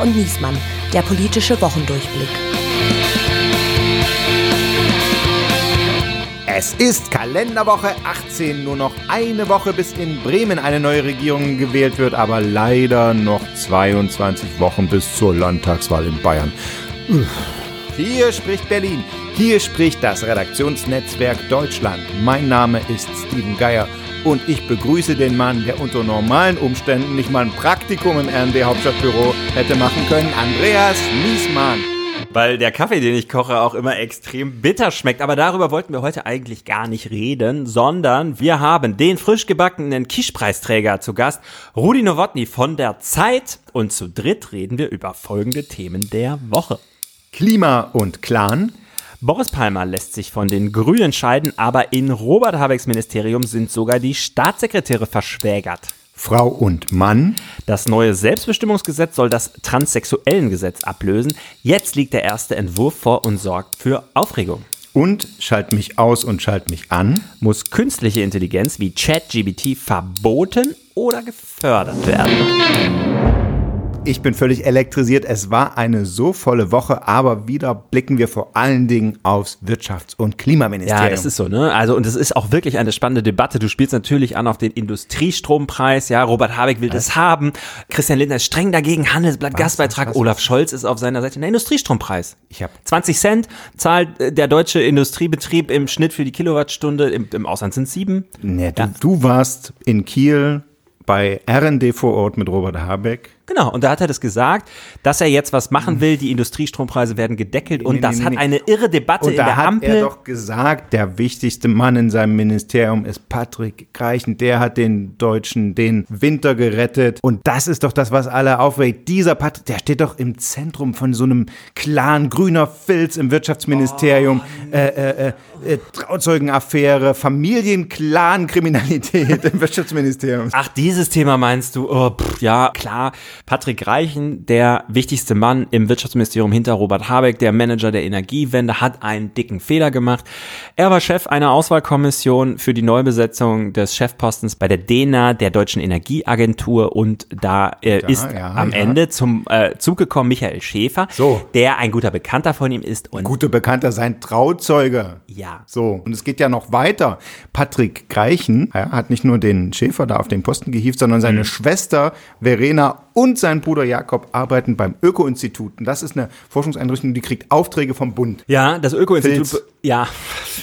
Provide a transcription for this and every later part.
Und Niesmann, der politische Wochendurchblick. Es ist Kalenderwoche 18, nur noch eine Woche bis in Bremen eine neue Regierung gewählt wird, aber leider noch 22 Wochen bis zur Landtagswahl in Bayern. Hier spricht Berlin, hier spricht das Redaktionsnetzwerk Deutschland. Mein Name ist Steven Geier und ich begrüße den Mann, der unter normalen Umständen nicht mal ein Praktikum im RND Hauptstadtbüro hätte machen können, Andreas Niesmann. Weil der Kaffee, den ich koche, auch immer extrem bitter schmeckt. Aber darüber wollten wir heute eigentlich gar nicht reden, sondern wir haben den frisch gebackenen Kischpreisträger zu Gast, Rudi Nowotny von der Zeit. Und zu dritt reden wir über folgende Themen der Woche. Klima und Clan. Boris Palmer lässt sich von den Grünen scheiden, aber in Robert Habecks Ministerium sind sogar die Staatssekretäre verschwägert. Frau und Mann. Das neue Selbstbestimmungsgesetz soll das Transsexuellengesetz ablösen. Jetzt liegt der erste Entwurf vor und sorgt für Aufregung. Und schalt mich aus und schalt mich an. Muss künstliche Intelligenz wie ChatGBT verboten oder gefördert werden? Ich bin völlig elektrisiert. Es war eine so volle Woche, aber wieder blicken wir vor allen Dingen aufs Wirtschafts- und Klimaministerium. Ja, das ist so, ne? Also, und es ist auch wirklich eine spannende Debatte. Du spielst natürlich an auf den Industriestrompreis. Ja, Robert Habeck will was? das haben. Christian Lindner ist streng dagegen. Handelsblatt was, Gastbeitrag. Was, Olaf Scholz ist auf seiner Seite. Der Industriestrompreis. Ich habe 20 Cent zahlt äh, der deutsche Industriebetrieb im Schnitt für die Kilowattstunde. Im, im Ausland sind sieben. Nee, du, ja. du warst in Kiel bei RND vor Ort mit Robert Habeck. Genau, und da hat er das gesagt, dass er jetzt was machen will, die Industriestrompreise werden gedeckelt und nee, das nee, hat eine irre Debatte und in der Ampel. Da hat er doch gesagt, der wichtigste Mann in seinem Ministerium ist Patrick Greichen, der hat den Deutschen den Winter gerettet und das ist doch das, was alle aufregt. Dieser Patrick, der steht doch im Zentrum von so einem Clan grüner Filz im Wirtschaftsministerium, oh, äh, äh, äh, äh, Trauzeugenaffäre, Familien-Clan-Kriminalität im Wirtschaftsministerium. Ach, dieses Thema meinst du? Oh, pff, ja, klar. Patrick Reichen, der wichtigste Mann im Wirtschaftsministerium hinter Robert Habeck, der Manager der Energiewende, hat einen dicken Fehler gemacht. Er war Chef einer Auswahlkommission für die Neubesetzung des Chefpostens bei der DENA, der Deutschen Energieagentur und da äh, ja, ist ja, am ja. Ende zum äh, Zug gekommen Michael Schäfer, so. der ein guter Bekannter von ihm ist. Und Guter Bekannter, sein Trauzeuge. Ja. So, und es geht ja noch weiter. Patrick Greichen hat nicht nur den Schäfer da auf den Posten gehievt, sondern seine mhm. Schwester Verena und sein Bruder Jakob arbeiten beim Öko-Institut. Und das ist eine Forschungseinrichtung, die kriegt Aufträge vom Bund. Ja, das Öko-Institut, ja,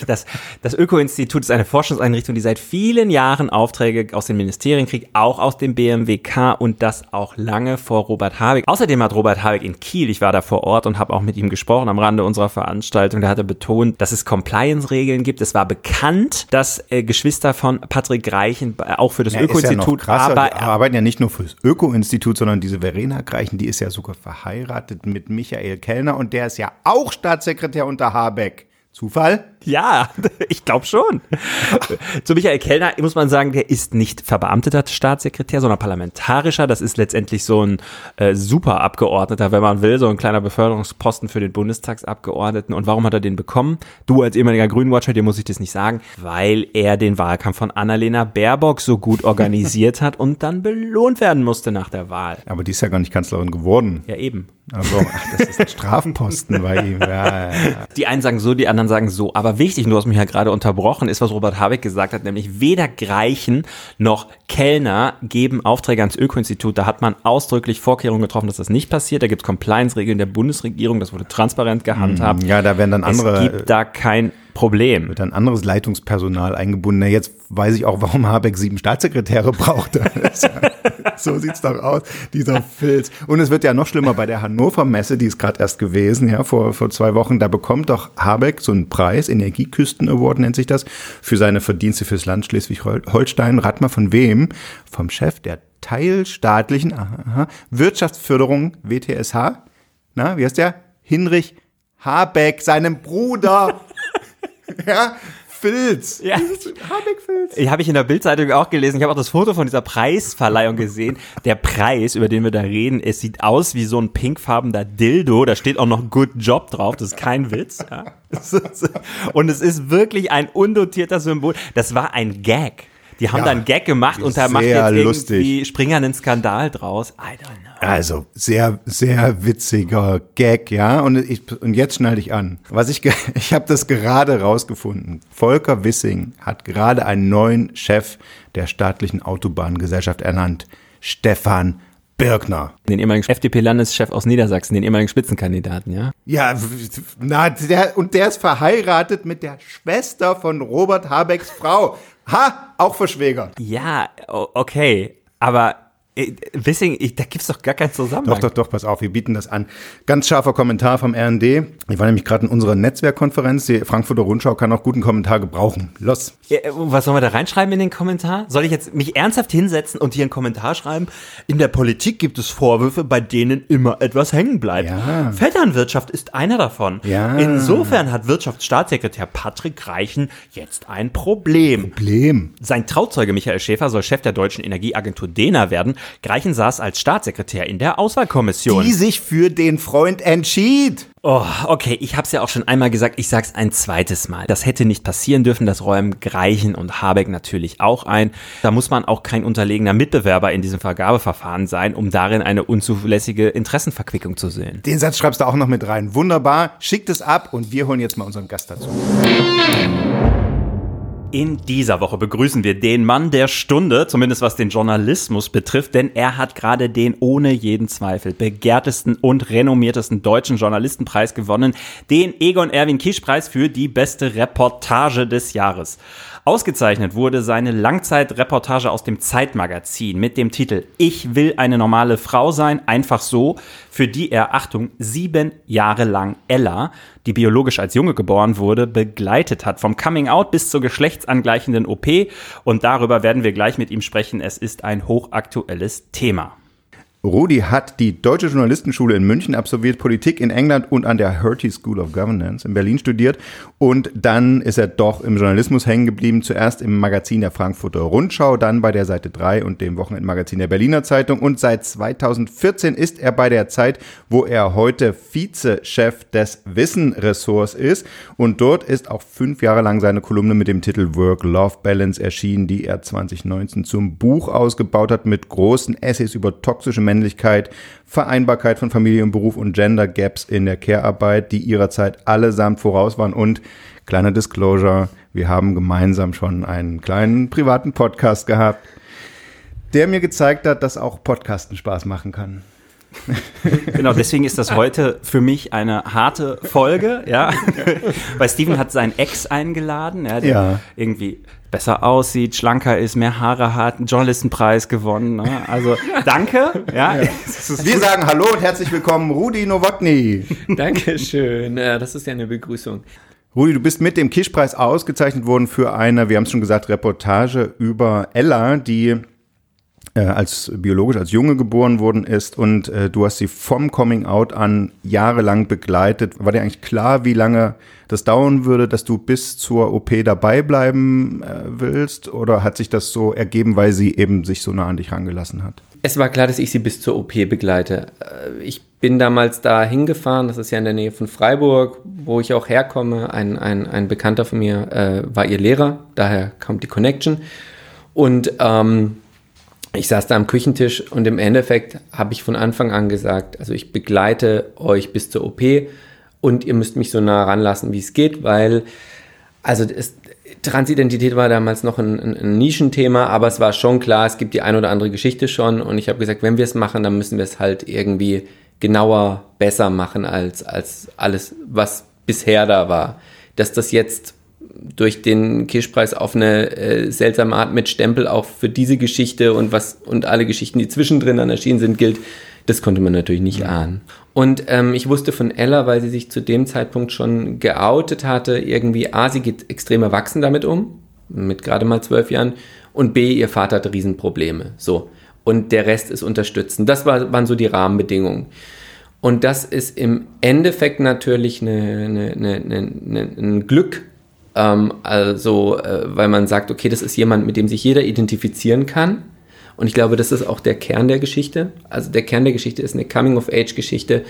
das, das Öko-Institut ist eine Forschungseinrichtung, die seit vielen Jahren Aufträge aus den Ministerien kriegt, auch aus dem BMWK und das auch lange vor Robert Habeck. Außerdem hat Robert Habeck in Kiel, ich war da vor Ort und habe auch mit ihm gesprochen am Rande unserer Veranstaltung, da hat er betont, dass es Compliance-Regeln gibt. Es war bekannt, dass äh, Geschwister von Patrick Reichen auch für das ja, Öko-Institut, ja aber die arbeiten ja nicht nur für das Öko-Institut, sondern diese Verena Greichen, die ist ja sogar verheiratet mit Michael Kellner und der ist ja auch Staatssekretär unter Habeck. Zufall? Ja, ich glaube schon. Zu Michael Kellner muss man sagen, der ist nicht verbeamteter Staatssekretär, sondern parlamentarischer. Das ist letztendlich so ein äh, Superabgeordneter, wenn man will, so ein kleiner Beförderungsposten für den Bundestagsabgeordneten. Und warum hat er den bekommen? Du als ehemaliger Grünwatcher, dir muss ich das nicht sagen, weil er den Wahlkampf von Annalena Baerbock so gut organisiert hat und dann belohnt werden musste nach der Wahl. Aber die ist ja gar nicht Kanzlerin geworden. Ja, eben. Also, ach, das ist ein Strafposten bei ihm. Ja, ja. Die einen sagen so, die anderen sagen so. Aber wichtig, du hast mich ja gerade unterbrochen, ist, was Robert Habeck gesagt hat, nämlich weder Greichen noch Kellner geben Aufträge ans Öko-Institut. Da hat man ausdrücklich Vorkehrungen getroffen, dass das nicht passiert. Da gibt es Compliance-Regeln der Bundesregierung, das wurde transparent gehandhabt. Ja, da werden dann andere. Es gibt da kein Problem. Wird dann anderes Leitungspersonal eingebunden. Na, jetzt weiß ich auch, warum Habeck sieben Staatssekretäre braucht. so sieht's doch aus, dieser Filz. Und es wird ja noch schlimmer bei der Hannover Messe, die ist gerade erst gewesen, ja, vor, vor zwei Wochen. Da bekommt doch Habeck so einen Preis, Energieküsten Award nennt sich das, für seine Verdienste fürs Land Schleswig-Holstein. Rat mal von wem? Vom Chef der teilstaatlichen aha, Wirtschaftsförderung WTSH. Na, wie heißt der? Hinrich Habeck, seinem Bruder. ja, Filz. Ja. Habeck-Filz. Habe ich in der Bildzeitung auch gelesen. Ich habe auch das Foto von dieser Preisverleihung gesehen. Der Preis, über den wir da reden, es sieht aus wie so ein pinkfarbener Dildo. Da steht auch noch Good Job drauf. Das ist kein Witz. Ja. Und es ist wirklich ein undotierter Symbol. Das war ein Gag. Die haben Ja, da einen Gag gemacht und da macht jetzt lustig. irgendwie Springer einen Skandal draus. I don't know. Also, sehr, sehr witziger Gag, ja. Und, ich, und jetzt schnall dich an. Was ich, ich habe das gerade rausgefunden. Volker Wissing hat gerade einen neuen Chef der staatlichen Autobahngesellschaft ernannt. Stefan Birkner. Den ehemaligen FDP-Landeschef aus Niedersachsen, den ehemaligen Spitzenkandidaten, ja? Ja, na, der, und der ist verheiratet mit der Schwester von Robert Habecks Frau. Ha, auch verschwägert. Ja, okay. Aber Wissing, ich, da gibt's doch gar keinen Zusammenhang. Doch, doch, doch, pass auf, wir bieten das an. Ganz scharfer Kommentar vom RND. Ich war nämlich gerade in unserer Netzwerkkonferenz. Die Frankfurter Rundschau kann auch guten Kommentar gebrauchen. Los. Ja, äh, was sollen wir da reinschreiben in den Kommentar? Soll ich jetzt mich ernsthaft hinsetzen und hier einen Kommentar schreiben? In der Politik gibt es Vorwürfe, bei denen immer etwas hängen bleibt. Ja. Vetternwirtschaft ist einer davon. Ja. Insofern hat Wirtschaftsstaatssekretär Patrick Reichen jetzt ein Problem. Problem. Sein Trauzeuge Michael Schäfer soll Chef der deutschen Energieagentur DENA werden. Greichen saß als Staatssekretär in der Auswahlkommission. Die sich für den Freund entschied. Oh, okay, ich habe es ja auch schon einmal gesagt, ich sag's ein zweites Mal. Das hätte nicht passieren dürfen, das räumen Greichen und Habeck natürlich auch ein. Da muss man auch kein unterlegener Mitbewerber in diesem Vergabeverfahren sein, um darin eine unzulässige Interessenverquickung zu sehen. Den Satz schreibst du auch noch mit rein. Wunderbar. Schickt es ab und wir holen jetzt mal unseren Gast dazu. In dieser Woche begrüßen wir den Mann der Stunde, zumindest was den Journalismus betrifft, denn er hat gerade den ohne jeden Zweifel begehrtesten und renommiertesten deutschen Journalistenpreis gewonnen, den Egon Erwin Kisch Preis für die beste Reportage des Jahres. Ausgezeichnet wurde seine Langzeitreportage aus dem Zeitmagazin mit dem Titel Ich will eine normale Frau sein, einfach so, für die er, Achtung, sieben Jahre lang Ella, die biologisch als Junge geboren wurde, begleitet hat. Vom Coming Out bis zur geschlechtsangleichenden OP. Und darüber werden wir gleich mit ihm sprechen. Es ist ein hochaktuelles Thema. Rudi hat die Deutsche Journalistenschule in München absolviert, Politik in England und an der Hertie School of Governance in Berlin studiert. Und dann ist er doch im Journalismus hängen geblieben. Zuerst im Magazin der Frankfurter Rundschau, dann bei der Seite 3 und dem Wochenendmagazin der Berliner Zeitung. Und seit 2014 ist er bei der Zeit, wo er heute Vizechef des Wissen-Ressorts ist. Und dort ist auch fünf Jahre lang seine Kolumne mit dem Titel Work-Life-Balance erschienen, die er 2019 zum Buch ausgebaut hat mit großen Essays über toxische Männlichkeit, Vereinbarkeit von Familie und Beruf und Gender Gaps in der Care-Arbeit, die ihrer Zeit allesamt voraus waren. Und kleiner Disclosure, wir haben gemeinsam schon einen kleinen privaten Podcast gehabt, der mir gezeigt hat, dass auch Podcasten Spaß machen kann. Genau, deswegen ist das heute für mich eine harte Folge, ja. Weil Steven hat seinen Ex eingeladen, ja, der Ja. irgendwie besser aussieht, schlanker ist, mehr Haare hat, einen Journalistenpreis gewonnen. Ne? Also danke, ja. Wir sagen Hallo und herzlich willkommen, Rudi Nowotny. Dankeschön. Ja, das ist ja eine Begrüßung. Rudi, du bist mit dem Kischpreis ausgezeichnet worden für eine, wir haben es schon gesagt, Reportage über Ella, die äh, als biologisch als Junge geboren worden ist und äh, du hast sie vom Coming Out an jahrelang begleitet. War dir eigentlich klar, wie lange das dauern würde, dass du bis zur OP dabei bleiben äh, willst? Oder hat sich das so ergeben, weil sie eben sich so nah an dich rangelassen hat? Es war klar, dass ich sie bis zur OP begleite. Äh, Ich bin damals da hingefahren, das ist ja in der Nähe von Freiburg, wo ich auch herkomme. Ein, ein, ein Bekannter von mir äh, war ihr Lehrer, daher kommt die Connection. Und ähm, ich saß da am Küchentisch und im Endeffekt habe ich von Anfang an gesagt, also ich begleite euch bis zur OP und ihr müsst mich so nah ranlassen, wie es geht, weil also es, Transidentität war damals noch ein, ein, ein Nischenthema, aber es war schon klar, es gibt die ein oder andere Geschichte schon und ich habe gesagt, wenn wir es machen, dann müssen wir es halt irgendwie genauer, besser machen als, als alles, was bisher da war. Dass das jetzt durch den Kirschpreis auf eine äh, seltsame Art mit Stempel auch für diese Geschichte und was und alle Geschichten, die zwischendrin dann erschienen sind, gilt, das konnte man natürlich nicht ahnen. Und ähm, ich wusste von Ella, weil sie sich zu dem Zeitpunkt schon geoutet hatte, irgendwie A, sie geht extrem erwachsen damit um, mit gerade mal zwölf Jahren, und B, ihr Vater hat Riesenprobleme. So. Und der Rest ist unterstützen. Das war, waren so die Rahmenbedingungen. Und das ist im Endeffekt natürlich eine, eine, eine, ein Glück, ähm, also äh, weil man sagt, okay, das ist jemand, mit dem sich jeder identifizieren kann. Und ich glaube, das ist auch der Kern der Geschichte. Also der Kern der Geschichte ist eine Coming-of-Age-Geschichte.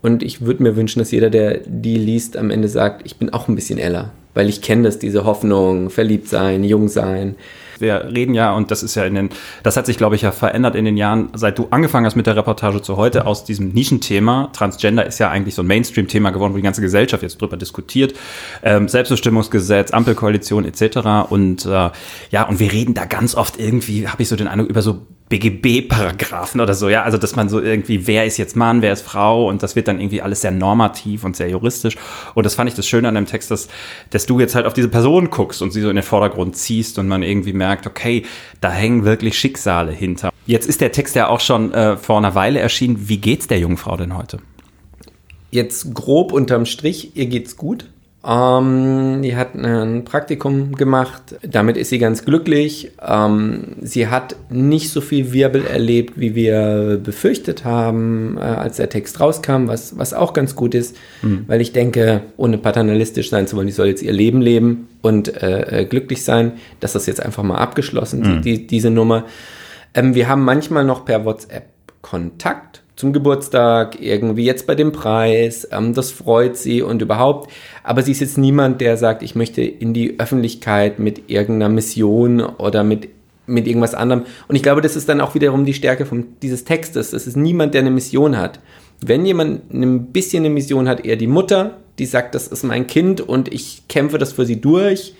Und ich würde mir wünschen, dass jeder, der die liest, am Ende sagt, ich bin auch ein bisschen Ella. Weil ich kenne das, diese Hoffnung, verliebt sein, jung sein. Wir reden ja, und das ist ja in den, das hat sich, glaube ich, ja verändert in den Jahren, seit du angefangen hast mit der Reportage zu heute, aus diesem Nischenthema. Transgender ist ja eigentlich so ein Mainstream-Thema geworden, wo die ganze Gesellschaft jetzt drüber diskutiert. Ähm, Selbstbestimmungsgesetz, Ampelkoalition etc. Und äh, ja, und wir reden da ganz oft irgendwie, habe ich so den Eindruck, über so BGB-Paragraphen oder so, ja, also dass man so irgendwie, wer ist jetzt Mann, wer ist Frau und das wird dann irgendwie alles sehr normativ und sehr juristisch und das fand ich das Schöne an dem Text, dass, dass du jetzt halt auf diese Person guckst und sie so in den Vordergrund ziehst und man irgendwie merkt, okay, da hängen wirklich Schicksale hinter. Jetzt ist der Text ja auch schon äh, vor einer Weile erschienen. Wie geht's der jungen Frau denn heute? Jetzt grob unterm Strich, ihr geht's gut. Ähm, die hat ein Praktikum gemacht, damit ist sie ganz glücklich. Ähm, sie hat nicht so viel Wirbel erlebt, wie wir befürchtet haben, äh, als der Text rauskam, was, was auch ganz gut ist, mhm. weil ich denke, ohne paternalistisch sein zu wollen, die soll jetzt ihr Leben leben und äh, äh glücklich sein, dass das jetzt einfach mal abgeschlossen, mhm. die, diese Nummer. Ähm, wir haben manchmal noch per WhatsApp Kontakt zum Geburtstag, irgendwie jetzt bei dem Preis, ähm, das freut sie und überhaupt. Aber sie ist jetzt niemand, der sagt, ich möchte in die Öffentlichkeit mit irgendeiner Mission oder mit, mit irgendwas anderem. Und ich glaube, das ist dann auch wiederum die Stärke von, dieses Textes. Das ist niemand, der eine Mission hat. Wenn jemand ein bisschen eine Mission hat, eher die Mutter, die sagt, das ist mein Kind und ich kämpfe das für sie durch.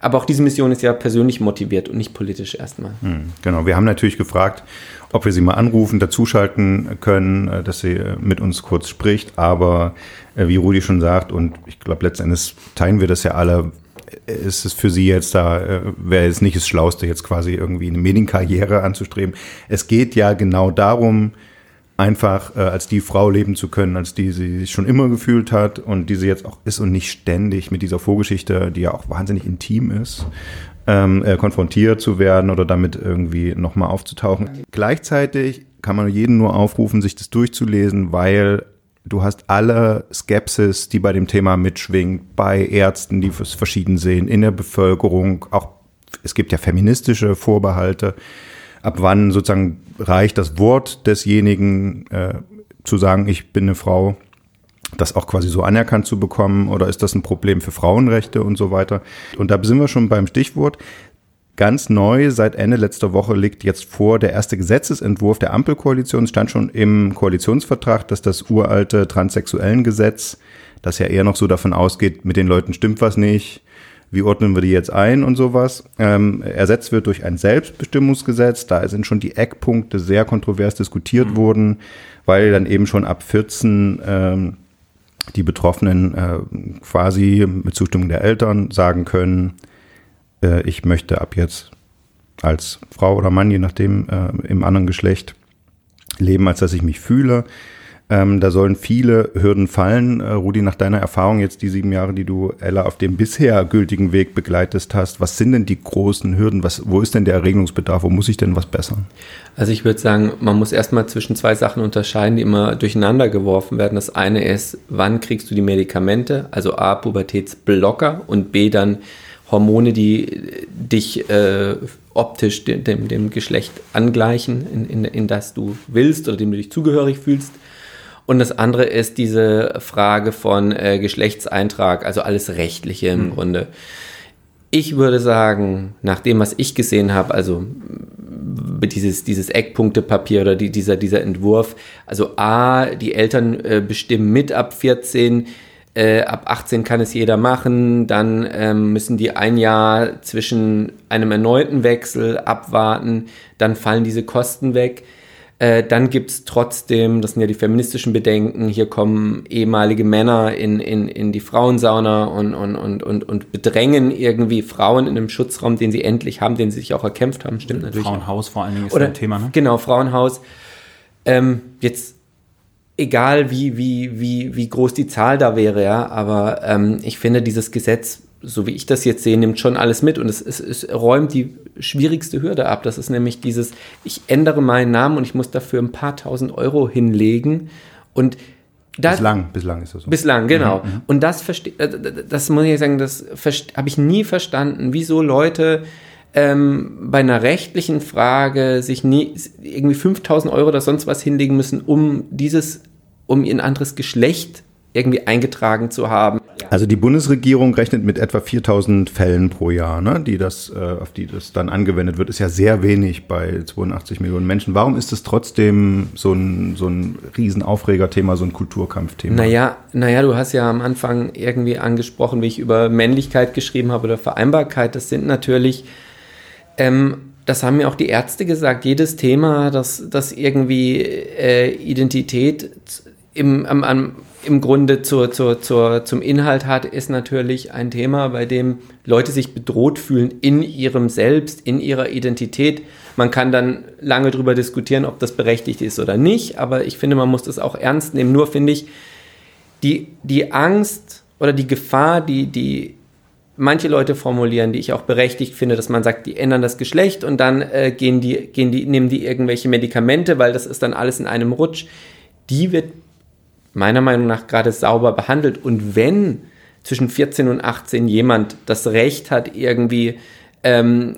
Aber auch diese Mission ist ja persönlich motiviert und nicht politisch erstmal. Hm, genau, wir haben natürlich gefragt, ob wir sie mal anrufen, dazuschalten können, äh, dass sie äh, mit uns kurz spricht. Aber äh, wie Rudi schon sagt, und ich glaube, letztendlich teilen wir das ja alle, ist es für sie jetzt da, wäre es nicht das Schlauste, jetzt quasi irgendwie eine Medienkarriere anzustreben. Es geht ja genau darum, einfach äh, als die Frau leben zu können, als die sie sich schon immer gefühlt hat und die sie jetzt auch ist und nicht ständig mit dieser Vorgeschichte, die ja auch wahnsinnig intim ist, ähm, äh, konfrontiert zu werden oder damit irgendwie nochmal aufzutauchen. Gleichzeitig kann man jeden nur aufrufen, sich das durchzulesen, weil du hast alle Skepsis, die bei dem Thema mitschwingt, bei Ärzten, die es verschieden sehen, in der Bevölkerung, auch es gibt ja feministische Vorbehalte. Ab wann sozusagen reicht das Wort desjenigen äh, zu sagen, ich bin eine Frau? das auch quasi so anerkannt zu bekommen oder ist das ein Problem für Frauenrechte und so weiter? Und da sind wir schon beim Stichwort. Ganz neu, seit Ende letzter Woche liegt jetzt vor der erste Gesetzesentwurf der Ampelkoalition. Es stand schon im Koalitionsvertrag, dass das uralte Transsexuellengesetz, das ja eher noch so davon ausgeht, mit den Leuten stimmt was nicht, wie ordnen wir die jetzt ein und sowas, ähm, ersetzt wird durch ein Selbstbestimmungsgesetz. Da sind schon die Eckpunkte sehr kontrovers diskutiert mhm. worden, weil dann eben schon ab 14 ähm, die Betroffenen äh, quasi mit Zustimmung der Eltern sagen können, äh, ich möchte ab jetzt als Frau oder Mann, je nachdem, äh, im anderen Geschlecht leben, als dass ich mich fühle. Ähm, da sollen viele Hürden fallen. Äh, Rudi, nach deiner Erfahrung jetzt die sieben Jahre, die du Ella auf dem bisher gültigen Weg begleitest hast, was sind denn die großen Hürden? Was, wo ist denn der Erregungsbedarf? Wo muss ich denn was bessern? Also ich würde sagen, man muss erstmal zwischen zwei Sachen unterscheiden, die immer durcheinander geworfen werden. Das eine ist, wann kriegst du die Medikamente? Also A, Pubertätsblocker und B, dann Hormone, die dich äh, optisch dem, dem, dem, Geschlecht angleichen, in, in, in das du willst oder dem du dich zugehörig fühlst. Und das andere ist diese Frage von äh, Geschlechtseintrag, also alles Rechtliche im mhm. Grunde. Ich würde sagen, nach dem, was ich gesehen habe, also dieses, dieses Eckpunktepapier oder die, dieser, dieser Entwurf, also A, die Eltern äh, bestimmen mit ab 14, äh, ab 18 kann es jeder machen, dann ähm, müssen die ein Jahr zwischen einem erneuten Wechsel abwarten, dann fallen diese Kosten weg. Äh, dann gibt es trotzdem, das sind ja die feministischen Bedenken, hier kommen ehemalige Männer in, in, in die Frauensauna und, und, und, und, und bedrängen irgendwie Frauen in einem Schutzraum, den sie endlich haben, den sie sich auch erkämpft haben. Stimmt natürlich. Frauenhaus vor allen Dingen ist Oder, ein Thema, ne? Genau, Frauenhaus. Ähm, jetzt egal wie, wie, wie, wie groß die Zahl da wäre, ja, aber ähm, ich finde, dieses Gesetz so wie ich das jetzt sehe, nimmt schon alles mit und es, es, es räumt die schwierigste Hürde ab. Das ist nämlich dieses, ich ändere meinen Namen und ich muss dafür ein paar tausend Euro hinlegen und das, bislang, bislang ist das so. Bislang, genau. Mhm, mhm. und das verstehe, äh, das muss ich sagen, das habe ich nie verstanden, wieso Leute ähm, bei einer rechtlichen Frage sich nie irgendwie 5000 Euro oder sonst was hinlegen müssen, um dieses, um ein anderes Geschlecht irgendwie eingetragen zu haben. Also die Bundesregierung rechnet mit etwa 4000 Fällen pro Jahr, ne, die das, äh, auf die das dann angewendet wird. Ist ja sehr wenig bei 82 Millionen Menschen. Warum ist es trotzdem so ein, so ein Riesenaufregerthema, so ein Kulturkampfthema? Naja, naja, du hast ja am Anfang irgendwie angesprochen, wie ich über Männlichkeit geschrieben habe oder Vereinbarkeit. Das sind natürlich, ähm, das haben mir auch die Ärzte gesagt, jedes Thema, das, das irgendwie äh, Identität im, am, am, im Grunde zur, zur, zur, zum Inhalt hat, ist natürlich ein Thema, bei dem Leute sich bedroht fühlen in ihrem Selbst, in ihrer Identität. Man kann dann lange darüber diskutieren, ob das berechtigt ist oder nicht, aber ich finde, man muss das auch ernst nehmen. Nur finde ich, die, die Angst oder die Gefahr, die, die manche Leute formulieren, die ich auch berechtigt finde, dass man sagt, die ändern das Geschlecht und dann äh, gehen die, gehen die, nehmen die irgendwelche Medikamente, weil das ist dann alles in einem Rutsch, die wird meiner Meinung nach gerade sauber behandelt. Und wenn zwischen 14 und 18 jemand das Recht hat, irgendwie ähm,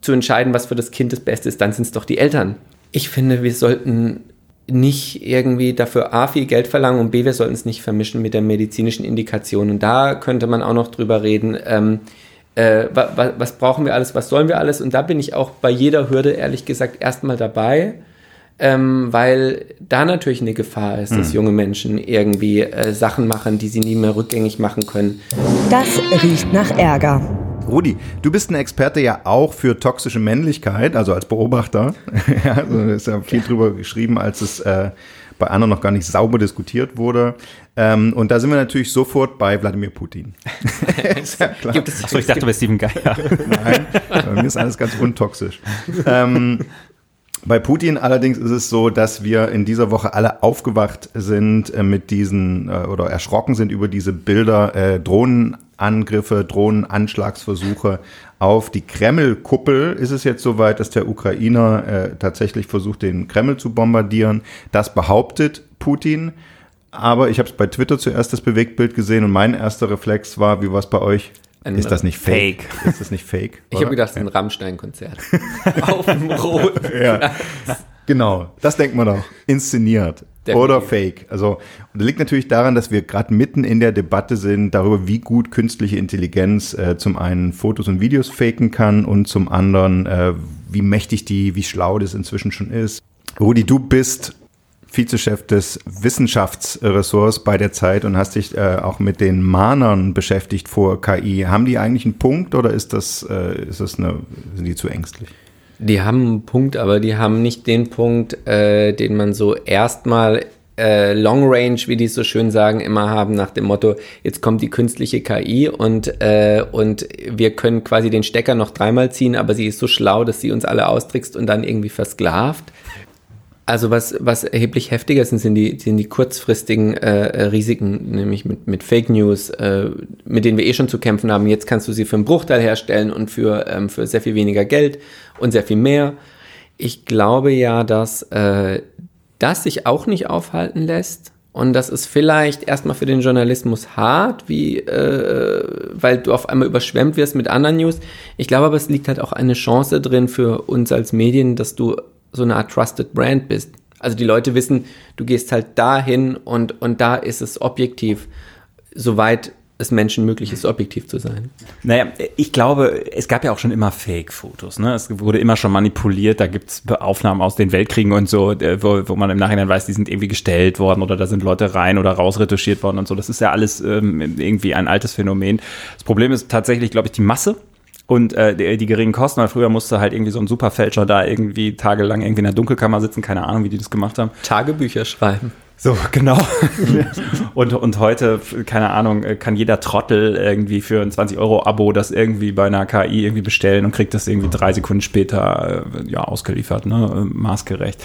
zu entscheiden, was für das Kind das Beste ist, dann sind es doch die Eltern. Ich finde, wir sollten nicht irgendwie dafür A viel Geld verlangen und B, wir sollten es nicht vermischen mit der medizinischen Indikation. Und da könnte man auch noch drüber reden, ähm, äh, wa, was brauchen wir alles, was sollen wir alles? Und da bin ich auch bei jeder Hürde ehrlich gesagt erstmal dabei ähm, weil da natürlich eine Gefahr ist, dass hm. junge Menschen irgendwie äh, Sachen machen, die sie nie mehr rückgängig machen können. Das riecht nach Ärger. Rudi, du bist ein Experte ja auch für toxische Männlichkeit, also als Beobachter. ja, also ist ja viel drüber geschrieben, als es äh, bei Anna noch gar nicht sauber diskutiert wurde. Ähm, und da sind wir natürlich sofort bei Wladimir Putin. ist ja klar. Gibt es, Achso, ich dachte bei Steven Geier. Nein, bei mir ist alles ganz untoxisch. ähm, bei Putin allerdings ist es so, dass wir in dieser Woche alle aufgewacht sind äh, mit diesen äh, oder erschrocken sind über diese Bilder, äh, Drohnenangriffe, Drohnenanschlagsversuche auf die Kreml-Kuppel. Ist es jetzt soweit, dass der Ukrainer äh, tatsächlich versucht, den Kreml zu bombardieren? Das behauptet Putin. Aber ich habe es bei Twitter zuerst das Bewegtbild gesehen und mein erster Reflex war, wie war es bei euch? Ein ist das nicht fake? fake? Ist das nicht fake? ich habe gedacht, es ist ein Rammstein-Konzert. Auf dem Rot. ja. Genau, das denkt man doch. Inszeniert. Definitiv. Oder fake. Also, und das liegt natürlich daran, dass wir gerade mitten in der Debatte sind darüber, wie gut künstliche Intelligenz äh, zum einen Fotos und Videos faken kann und zum anderen, äh, wie mächtig die, wie schlau das inzwischen schon ist. Rudi, du bist Vizechef des Wissenschaftsressorts bei der Zeit und hast dich äh, auch mit den Mahnern beschäftigt vor KI. Haben die eigentlich einen Punkt oder ist das, äh, ist das eine, sind die zu ängstlich? Die haben einen Punkt, aber die haben nicht den Punkt, äh, den man so erstmal äh, Long Range, wie die so schön sagen, immer haben nach dem Motto, jetzt kommt die künstliche KI und, äh, und wir können quasi den Stecker noch dreimal ziehen, aber sie ist so schlau, dass sie uns alle austrickst und dann irgendwie versklavt. Also was, was erheblich heftiger sind, sind die, sind die kurzfristigen äh, Risiken, nämlich mit, mit Fake News, äh, mit denen wir eh schon zu kämpfen haben. Jetzt kannst du sie für einen Bruchteil herstellen und für, ähm, für sehr viel weniger Geld und sehr viel mehr. Ich glaube ja, dass äh, das sich auch nicht aufhalten lässt. Und das ist vielleicht erstmal für den Journalismus hart, wie, äh, weil du auf einmal überschwemmt wirst mit anderen News. Ich glaube aber, es liegt halt auch eine Chance drin für uns als Medien, dass du so eine Art Trusted Brand bist. Also die Leute wissen, du gehst halt dahin und, und da ist es objektiv, soweit es Menschen möglich ist, objektiv zu sein. Naja, ich glaube, es gab ja auch schon immer Fake-Fotos. Ne? Es wurde immer schon manipuliert. Da gibt es Aufnahmen aus den Weltkriegen und so, wo, wo, man im Nachhinein weiß, die sind irgendwie gestellt worden oder da sind Leute rein oder raus retuschiert worden und so. Das ist ja alles ähm, irgendwie ein altes Phänomen. Das Problem ist tatsächlich, glaube ich, die Masse und äh, die, die, geringen Kosten, weil früher musste halt irgendwie so ein Superfälscher da irgendwie tagelang irgendwie in der Dunkelkammer sitzen, keine Ahnung, wie die das gemacht haben. Tagebücher schreiben. So, genau. und, und heute, keine Ahnung, kann jeder Trottel irgendwie für ein 20-Euro-Abo das irgendwie bei einer KI irgendwie bestellen und kriegt das irgendwie drei Sekunden später äh, ja, ausgeliefert, ne? maßgerecht.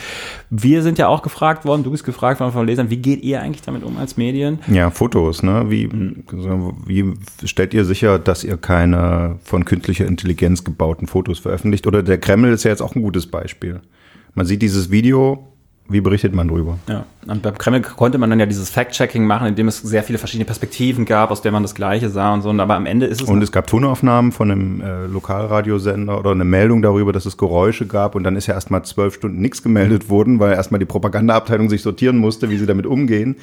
Wir sind ja auch gefragt worden, du bist gefragt worden von Lesern, wie geht ihr eigentlich damit um als Medien? Ja, Fotos, ne? Wie, wie stellt ihr sicher, dass ihr keine von künstlicher Intelligenz gebauten Fotos veröffentlicht? Oder der Kreml ist ja jetzt auch ein gutes Beispiel. Man sieht dieses Video, wie berichtet man drüber? Ja, und beim Kreml konnte man dann ja dieses Fact-Checking machen, indem es sehr viele verschiedene Perspektiven gab, aus denen man das Gleiche sah und so. Aber am Ende ist es. Und es gab Tonaufnahmen von einem äh, Lokalradiosender oder eine Meldung darüber, dass es Geräusche gab. Und dann ist ja erstmal zwölf Stunden nichts gemeldet worden, weil erstmal die Propagandaabteilung sich sortieren musste, wie sie damit umgehen.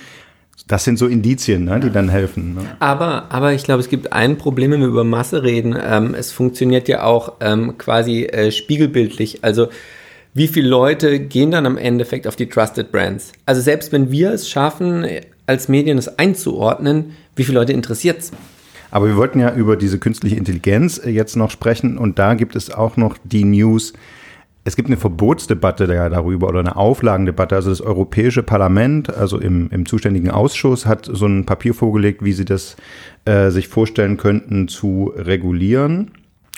Das sind so Indizien, ne, die dann helfen. Ne? Aber, aber ich glaube, es gibt ein Problem, wenn wir über Masse reden. Ähm, es funktioniert ja auch ähm, quasi äh, spiegelbildlich. Also wie viele Leute gehen dann am Endeffekt auf die Trusted Brands? Also selbst wenn wir es schaffen, als Medien es einzuordnen, wie viele Leute interessiert es? Aber wir wollten ja über diese künstliche Intelligenz äh, jetzt noch sprechen und da gibt es auch noch die News, es gibt eine Verbotsdebatte darüber oder eine Auflagendebatte. Also das Europäische Parlament, also im, im zuständigen Ausschuss, hat so ein Papier vorgelegt, wie sie das äh, sich vorstellen könnten zu regulieren.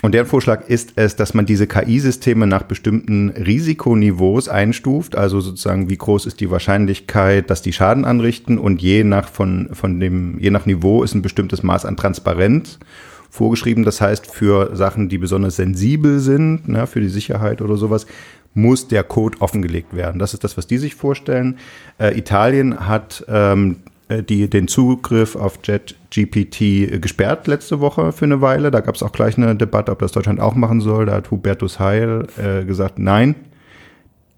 Und der Vorschlag ist es, dass man diese KI-Systeme nach bestimmten Risikoniveaus einstuft, also sozusagen wie groß ist die Wahrscheinlichkeit, dass die Schaden anrichten und je nach von, von dem, je nach Niveau ist ein bestimmtes Maß an Transparenz vorgeschrieben. Das heißt, für Sachen, die besonders sensibel sind, ne, für die Sicherheit oder sowas, muss der Code offengelegt werden. Das ist das, was die sich vorstellen. Äh, Italien hat ähm, äh, die, den Zugriff auf JetGPT gesperrt letzte Woche für eine Weile. Da gab es auch gleich eine Debatte, ob das Deutschland auch machen soll. Da hat Hubertus Heil äh, gesagt, nein,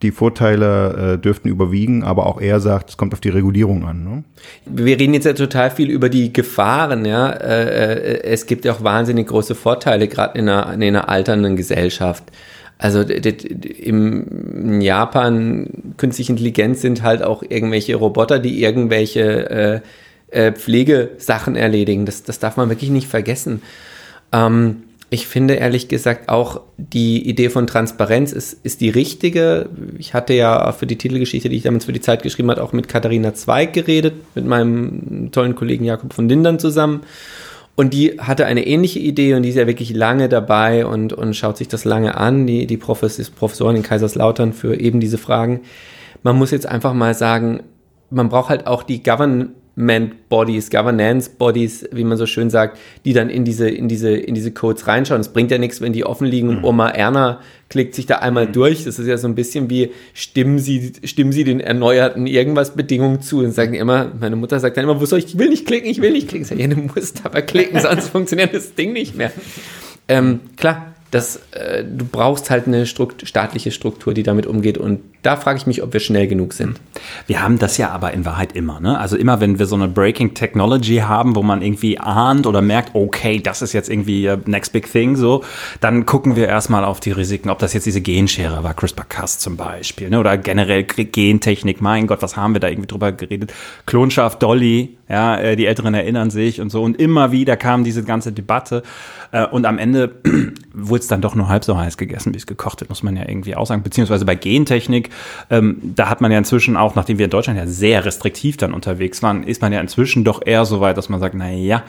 die Vorteile äh, dürften überwiegen, aber auch er sagt, es kommt auf die Regulierung an. Ne? Wir reden jetzt ja total viel über die Gefahren, ja. Äh, äh es gibt ja auch wahnsinnig große Vorteile, gerade in in einer alternden Gesellschaft. Also im Japan künstliche Intelligenz sind halt auch irgendwelche Roboter, die irgendwelche äh, äh, Pflegesachen erledigen. Das, das darf man wirklich nicht vergessen. Ähm, ich finde ehrlich gesagt auch die Idee von Transparenz ist, ist die richtige. Ich hatte ja für die Titelgeschichte, die ich damals für die Zeit geschrieben habe, auch mit Katharina Zweig geredet, mit meinem tollen Kollegen Jakob von Lindern zusammen. Und die hatte eine ähnliche Idee und die ist ja wirklich lange dabei und, und schaut sich das lange an, die, die Professorin in Kaiserslautern für eben diese Fragen. Man muss jetzt einfach mal sagen, man braucht halt auch die Govern Government Bodies, Governance Bodies, wie man so schön sagt, die dann in diese, in diese, in diese Codes reinschauen. Es bringt ja nichts, wenn die offen liegen und mhm. Oma Erna klickt sich da einmal mhm. durch. Das ist ja so ein bisschen wie, stimmen Sie, stimmen Sie den erneuerten irgendwas Bedingungen zu und sagen immer, meine Mutter sagt dann immer, wo soll ich, ich will nicht klicken, ich will nicht klicken. Ich sage, ja, du musst aber klicken, sonst funktioniert das Ding nicht mehr. Ähm, klar, das, äh, du brauchst halt eine Strukt staatliche Struktur, die damit umgeht. Und da frage ich mich, ob wir schnell genug sind. Wir haben das ja aber in Wahrheit immer. Ne? Also immer, wenn wir so eine Breaking Technology haben, wo man irgendwie ahnt oder merkt, okay, das ist jetzt irgendwie next big thing, so, dann gucken wir erstmal auf die Risiken, ob das jetzt diese Genschere war, CRISPR-Cas zum Beispiel, ne? oder generell Gentechnik. Mein Gott, was haben wir da irgendwie drüber geredet? Klonschaft Dolly, ja, äh, die Älteren erinnern sich und so. Und immer wieder kam diese ganze Debatte. Äh, und am Ende wurde es dann doch nur halb so heiß gegessen, wie es gekocht wird, muss man ja irgendwie auch sagen. Beziehungsweise bei Gentechnik, ähm, da hat man ja inzwischen auch, nachdem wir in Deutschland ja sehr restriktiv dann unterwegs waren, ist man ja inzwischen doch eher so weit, dass man sagt, na ja,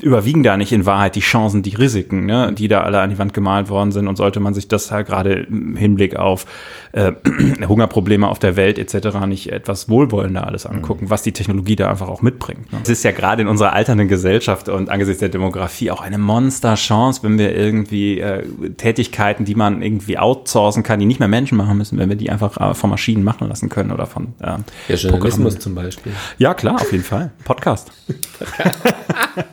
überwiegen da nicht in Wahrheit die Chancen, die Risiken, ne, die da alle an die Wand gemalt worden sind und sollte man sich das halt gerade im Hinblick auf äh, Hungerprobleme auf der Welt etc. nicht etwas wohlwollender alles angucken, mhm. was die Technologie da einfach auch mitbringt. Ne? Es ist ja gerade in unserer alternden Gesellschaft und angesichts der Demografie auch eine Monsterchance, wenn wir irgendwie äh, Tätigkeiten, die man irgendwie outsourcen kann, die nicht mehr Menschen machen müssen, wenn wir die einfach äh, von Maschinen machen lassen können oder von äh, ja, Journalismus zum Beispiel. Ja, klar, auf jeden Fall. Podcast.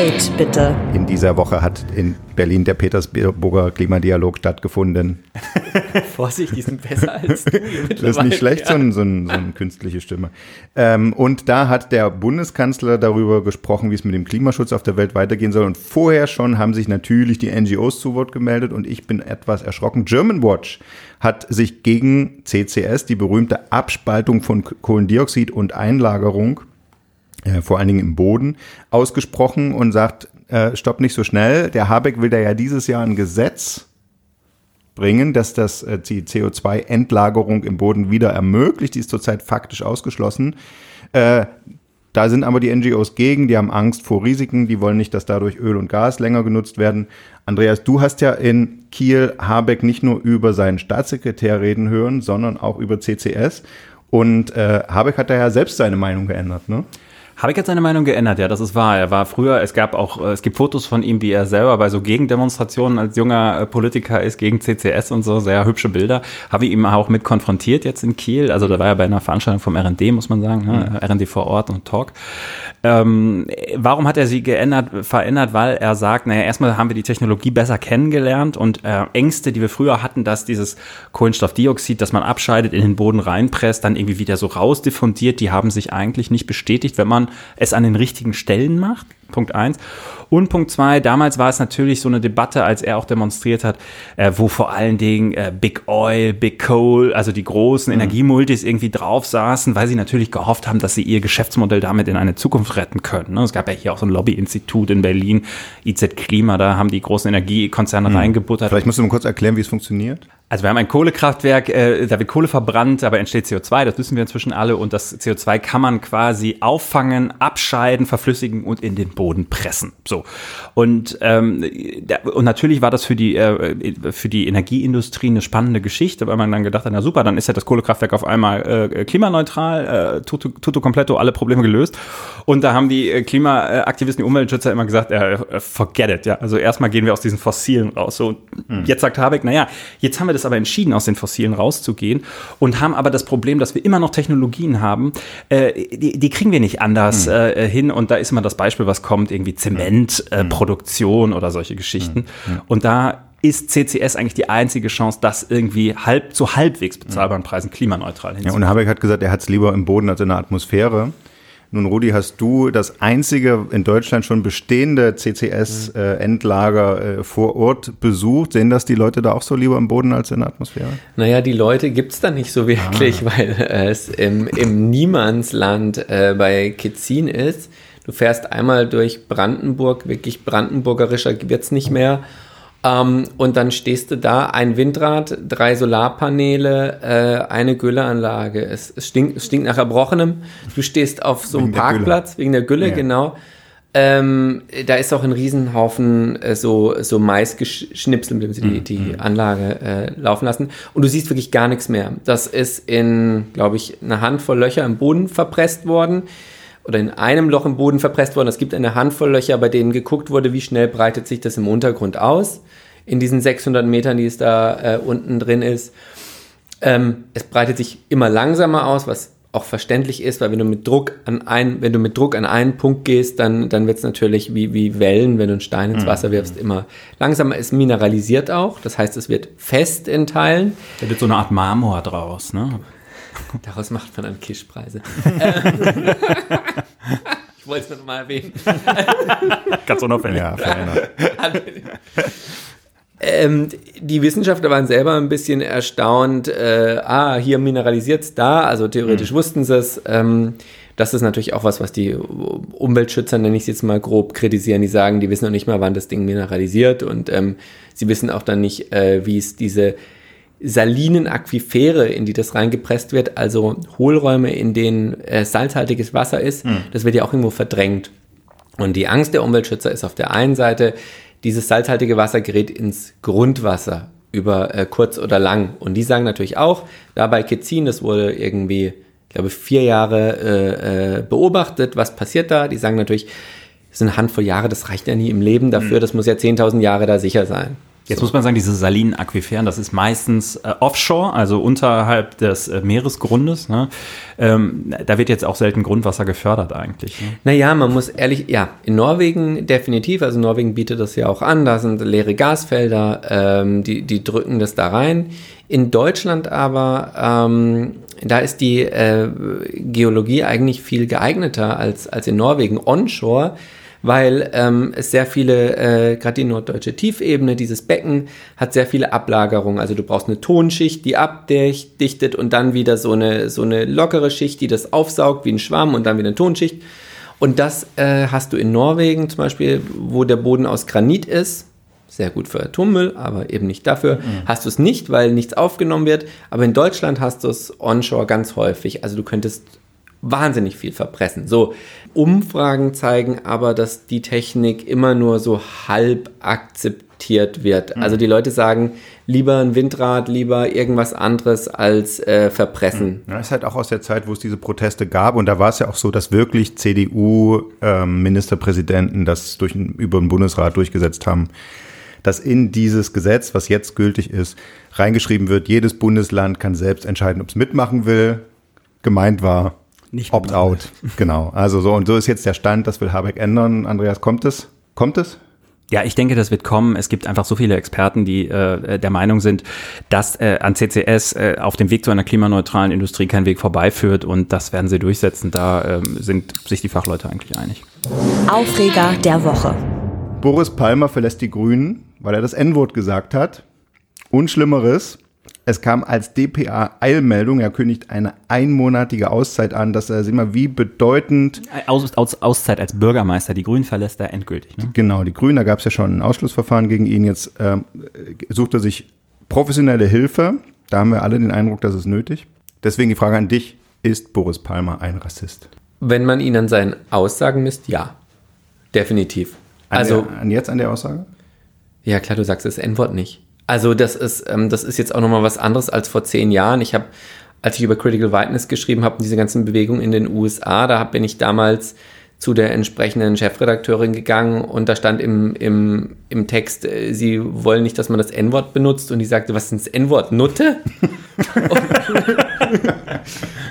Update bitte. In dieser Woche hat in Berlin der Petersburger Klimadialog stattgefunden. Vorsicht, die sind besser als du. das ist nicht schlecht, ja. so, ein, so, ein, so eine künstliche Stimme. Ähm, und da hat der Bundeskanzler darüber gesprochen, wie es mit dem Klimaschutz auf der Welt weitergehen soll. Und vorher schon haben sich natürlich die NGOs zu Wort gemeldet und ich bin etwas erschrocken. German Watch hat sich gegen CCS, die berühmte Abspaltung von Kohlendioxid und Einlagerung, äh, vor allen Dingen im Boden, ausgesprochen und sagt, äh, stopp nicht so schnell. Der Habeck will da ja dieses Jahr ein Gesetz bringen, dass das äh, die CO2-Endlagerung im Boden wieder ermöglicht. Die ist zurzeit faktisch ausgeschlossen. Äh, da sind aber die NGOs gegen, die haben Angst vor Risiken, die wollen nicht, dass dadurch Öl und Gas länger genutzt werden. Andreas, du hast ja in Kiel Habeck nicht nur über seinen Staatssekretär reden hören, sondern auch über CCS. Und äh, Habeck hat da ja selbst seine Meinung geändert, ne? Habeck hat seine Meinung geändert, ja, das ist wahr. Er war früher, es gab auch, äh, es gibt Fotos von ihm, wie er selber bei so Gegendemonstrationen als junger äh, Politiker ist, gegen CCS und so, sehr hübsche Bilder. Habe ich ihm auch mit konfrontiert jetzt in Kiel. Also da war er bei einer Veranstaltung vom RND, muss man sagen, ne? mhm. RND vor Ort und Talk. Ähm, warum hat er sie geändert, verändert? Weil er sagt, naja, erstmal haben wir die Technologie besser kennengelernt und äh, Ängste, die wir früher hatten, dass dieses Kohlenstoffdioxid, das man abscheidet, in den Boden reinpresst, dann irgendwie wieder so rausdiffundiert, die haben sich eigentlich nicht bestätigt, wenn man es an den richtigen Stellen macht. Punkt eins. Und Punkt zwei, damals war es natürlich so eine Debatte, als er auch demonstriert hat, äh, wo vor allen Dingen äh, Big Oil, Big Coal, also die großen mhm. Energiemultis irgendwie drauf saßen, weil sie natürlich gehofft haben, dass sie ihr Geschäftsmodell damit in eine Zukunft retten können. Ne? Es gab ja hier auch so ein Lobbyinstitut in Berlin, IZ Klima, da haben die großen Energiekonzerne mhm. reingebuttert. Vielleicht musst du mal kurz erklären, wie es funktioniert. Also wir haben ein Kohlekraftwerk, äh, da wird Kohle verbrannt, aber entsteht CO2, das wissen wir inzwischen alle und das CO2 kann man quasi auffangen, abscheiden, verflüssigen und in den Boden pressen. So und ähm, und natürlich war das für die äh, für die Energieindustrie eine spannende Geschichte, weil man dann gedacht hat, na super, dann ist ja das Kohlekraftwerk auf einmal äh, klimaneutral, äh, tutto, tutto completo, alle Probleme gelöst. Und da haben die äh, Klimaaktivisten, die Umweltschützer immer gesagt, äh, forget it, ja. Also erstmal gehen wir aus diesen Fossilen raus. So, mhm. jetzt sagt Habeck, naja, jetzt haben wir das aber entschieden, aus den Fossilen rauszugehen und haben aber das Problem, dass wir immer noch Technologien haben, äh, die, die kriegen wir nicht anders mhm. äh, hin. Und da ist immer das Beispiel, was kommt, irgendwie Zementproduktion äh, oder solche Geschichten. Mhm. Und da ist CCS eigentlich die einzige Chance, das irgendwie halb zu halbwegs bezahlbaren Preisen klimaneutral hinzukriegen. Ja, und Habeck hat gesagt, er hat es lieber im Boden als in der Atmosphäre. Nun, Rudi, hast du das einzige in Deutschland schon bestehende CCS-Endlager äh, vor Ort besucht? Sehen das die Leute da auch so lieber im Boden als in der Atmosphäre? Naja, die Leute gibt es da nicht so wirklich, ah. weil es im, im Niemandsland äh, bei Kitzin ist. Du fährst einmal durch Brandenburg, wirklich brandenburgerischer wird es nicht mehr. Ähm, und dann stehst du da, ein Windrad, drei Solarpaneele, äh, eine Gülleanlage. Es, es, stinkt, es stinkt nach Erbrochenem. Du stehst auf so einem Parkplatz, wegen der Gülle, ja. genau. Ähm, da ist auch ein Riesenhaufen äh, so, so Mais geschnipselt, mit dem sie die, mhm. die mhm. Anlage äh, laufen lassen. Und du siehst wirklich gar nichts mehr. Das ist in, glaube ich, eine Handvoll Löcher im Boden verpresst worden oder in einem Loch im Boden verpresst worden. Es gibt eine Handvoll Löcher, bei denen geguckt wurde, wie schnell breitet sich das im Untergrund aus in diesen 600 Metern, die es da äh, unten drin ist. Ähm, es breitet sich immer langsamer aus, was auch verständlich ist, weil wenn du mit Druck an einen, wenn du mit Druck an einen Punkt gehst, dann, dann wird es natürlich wie, wie Wellen, wenn du einen Stein ins mhm. Wasser wirfst, immer langsamer. Es mineralisiert auch, das heißt, es wird fest in Teilen. Da wird so eine Art Marmor draus, ne? Daraus macht man dann Kischpreise. ich wollte es noch mal erwähnen. Ganz unauffällig. Ja, ähm, die Wissenschaftler waren selber ein bisschen erstaunt. Äh, ah, hier mineralisiert es da, also theoretisch mhm. wussten sie es. Ähm, das ist natürlich auch was, was die Umweltschützer, nenne ich es jetzt mal grob, kritisieren. Die sagen, die wissen noch nicht mal, wann das Ding mineralisiert und ähm, sie wissen auch dann nicht, äh, wie es diese salinen Aquifere, in die das reingepresst wird, also Hohlräume, in denen äh, salzhaltiges Wasser ist, mhm. das wird ja auch irgendwo verdrängt. Und die Angst der Umweltschützer ist auf der einen Seite, dieses salzhaltige Wasser gerät ins Grundwasser über äh, kurz oder lang. Und die sagen natürlich auch, dabei Kezin, das wurde irgendwie, ich glaube, vier Jahre äh, äh, beobachtet, was passiert da. Die sagen natürlich, das ist eine Handvoll Jahre, das reicht ja nie im Leben dafür, mhm. das muss ja 10.000 Jahre da sicher sein. Jetzt so. muss man sagen, diese salinen Aquiferen, das ist meistens äh, offshore, also unterhalb des äh, Meeresgrundes. Ne? Ähm, da wird jetzt auch selten Grundwasser gefördert eigentlich. Ne? Naja, man muss ehrlich, ja, in Norwegen definitiv, also Norwegen bietet das ja auch an, da sind leere Gasfelder, ähm, die, die drücken das da rein. In Deutschland aber, ähm, da ist die äh, Geologie eigentlich viel geeigneter als, als in Norwegen onshore weil ähm, es sehr viele, äh, gerade die norddeutsche Tiefebene, dieses Becken hat sehr viele Ablagerungen. Also du brauchst eine Tonschicht, die abdichtet und dann wieder so eine, so eine lockere Schicht, die das aufsaugt wie ein Schwamm und dann wieder eine Tonschicht. Und das äh, hast du in Norwegen zum Beispiel, wo der Boden aus Granit ist. Sehr gut für Atommüll, aber eben nicht dafür. Mhm. Hast du es nicht, weil nichts aufgenommen wird. Aber in Deutschland hast du es onshore ganz häufig. Also du könntest wahnsinnig viel verpressen. So, Umfragen zeigen aber, dass die Technik immer nur so halb akzeptiert wird. Also die Leute sagen, lieber ein Windrad, lieber irgendwas anderes als äh, verpressen. Ja, ist halt auch aus der Zeit, wo es diese Proteste gab. Und da war es ja auch so, dass wirklich CDU-Ministerpräsidenten ähm, das durch, über den Bundesrat durchgesetzt haben, dass in dieses Gesetz, was jetzt gültig ist, reingeschrieben wird, jedes Bundesland kann selbst entscheiden, ob es mitmachen will. Gemeint war Nicht Opt-out. Genau. Also so und so ist jetzt der Stand, das will Habeck ändern. Andreas, kommt es? Kommt es? Ja, ich denke, das wird kommen. Es gibt einfach so viele Experten, die äh, der Meinung sind, dass äh, an CCS äh, auf dem Weg zu einer klimaneutralen Industrie kein Weg vorbeiführt und das werden sie durchsetzen. Da ähm, sind sich die Fachleute eigentlich einig. Aufreger der Woche. Boris Palmer verlässt die Grünen, weil er das N-Wort gesagt hat. Und Schlimmeres, es kam als DPA-Eilmeldung, er kündigt eine einmonatige Auszeit an, dass er, sieh mal, wie bedeutend, Aus, aus, Auszeit als Bürgermeister. Die Grünen verlässt er endgültig. Ne? genau, die Grünen, da gab es ja schon ein Ausschlussverfahren gegen ihn, jetzt ähm, sucht er sich professionelle Hilfe. Da haben wir alle den Eindruck, das ist nötig. Deswegen die Frage an dich, ist Boris Palmer ein Rassist? Wenn man ihn an seinen Aussagen misst, ja. Definitiv. An Also, der, an jetzt an der Aussage? ja klar, du sagst das N-Wort nicht. Also das ist, ähm, das ist jetzt auch nochmal was anderes als vor zehn Jahren. Ich habe, als ich über Critical Whiteness geschrieben habe und diese ganzen Bewegungen in den USA, da bin ich damals zu der entsprechenden Chefredakteurin gegangen und da stand im, im, im Text, äh, sie wollen nicht, dass man das N-Wort benutzt und die sagte, was ist das N-Wort? Nutte?